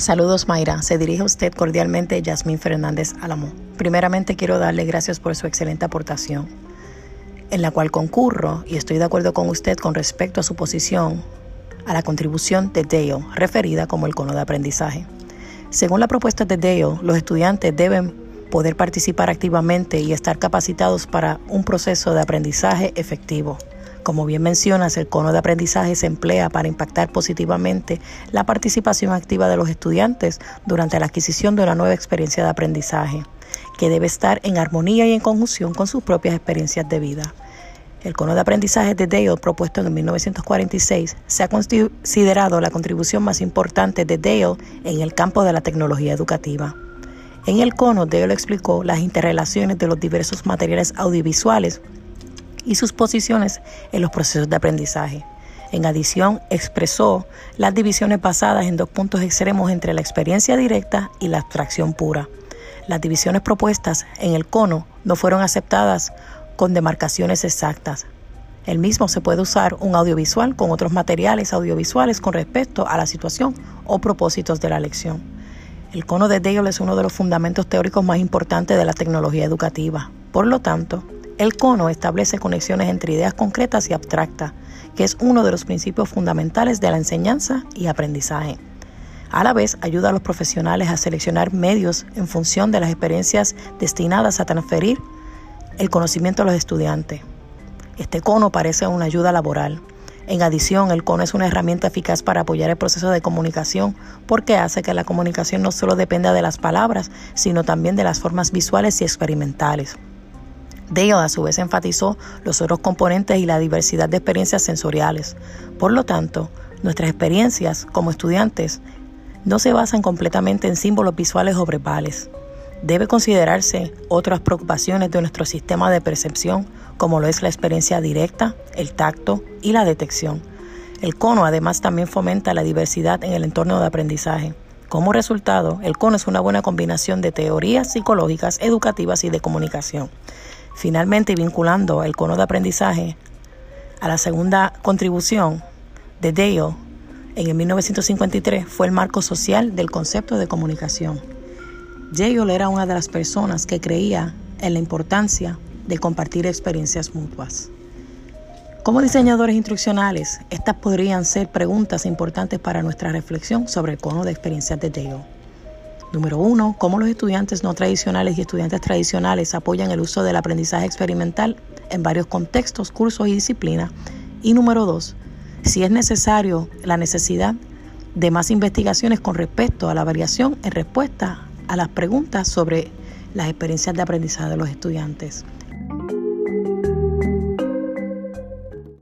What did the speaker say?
Saludos Mayra, se dirige a usted cordialmente Yasmín Fernández Álamo. Primeramente quiero darle gracias por su excelente aportación, en la cual concurro y estoy de acuerdo con usted con respecto a su posición a la contribución de Dale, referida como el cono de aprendizaje. Según la propuesta de Dale, los estudiantes deben poder participar activamente y estar capacitados para un proceso de aprendizaje efectivo. Como bien mencionas, el cono de aprendizaje se emplea para impactar positivamente la participación activa de los estudiantes durante la adquisición de una nueva experiencia de aprendizaje, que debe estar en armonía y en conjunción con sus propias experiencias de vida. El cono de aprendizaje de Dale, propuesto en 1946, se ha considerado la contribución más importante de Dale en el campo de la tecnología educativa. En el cono, Dale explicó las interrelaciones de los diversos materiales audiovisuales y sus posiciones en los procesos de aprendizaje. En adición, expresó las divisiones basadas en dos puntos extremos entre la experiencia directa y la abstracción pura. Las divisiones propuestas en el cono no fueron aceptadas con demarcaciones exactas. El mismo se puede usar un audiovisual con otros materiales audiovisuales con respecto a la situación o propósitos de la lección. El cono de Dale es uno de los fundamentos teóricos más importantes de la tecnología educativa. Por lo tanto, el cono establece conexiones entre ideas concretas y abstractas, que es uno de los principios fundamentales de la enseñanza y aprendizaje. A la vez, ayuda a los profesionales a seleccionar medios en función de las experiencias destinadas a transferir el conocimiento a los estudiantes. Este cono parece una ayuda laboral. En adición, el cono es una herramienta eficaz para apoyar el proceso de comunicación porque hace que la comunicación no solo dependa de las palabras, sino también de las formas visuales y experimentales. Dale a su vez enfatizó los otros componentes y la diversidad de experiencias sensoriales. Por lo tanto, nuestras experiencias como estudiantes no se basan completamente en símbolos visuales o verbales. Debe considerarse otras preocupaciones de nuestro sistema de percepción, como lo es la experiencia directa, el tacto y la detección. El cono además también fomenta la diversidad en el entorno de aprendizaje. Como resultado, el cono es una buena combinación de teorías psicológicas, educativas y de comunicación. Finalmente, vinculando el cono de aprendizaje a la segunda contribución de Dale en el 1953 fue el marco social del concepto de comunicación. Dale era una de las personas que creía en la importancia de compartir experiencias mutuas. Como diseñadores instruccionales, estas podrían ser preguntas importantes para nuestra reflexión sobre el cono de experiencias de Dale. Número uno, cómo los estudiantes no tradicionales y estudiantes tradicionales apoyan el uso del aprendizaje experimental en varios contextos, cursos y disciplinas. Y número dos, si es necesario la necesidad de más investigaciones con respecto a la variación en respuesta a las preguntas sobre las experiencias de aprendizaje de los estudiantes.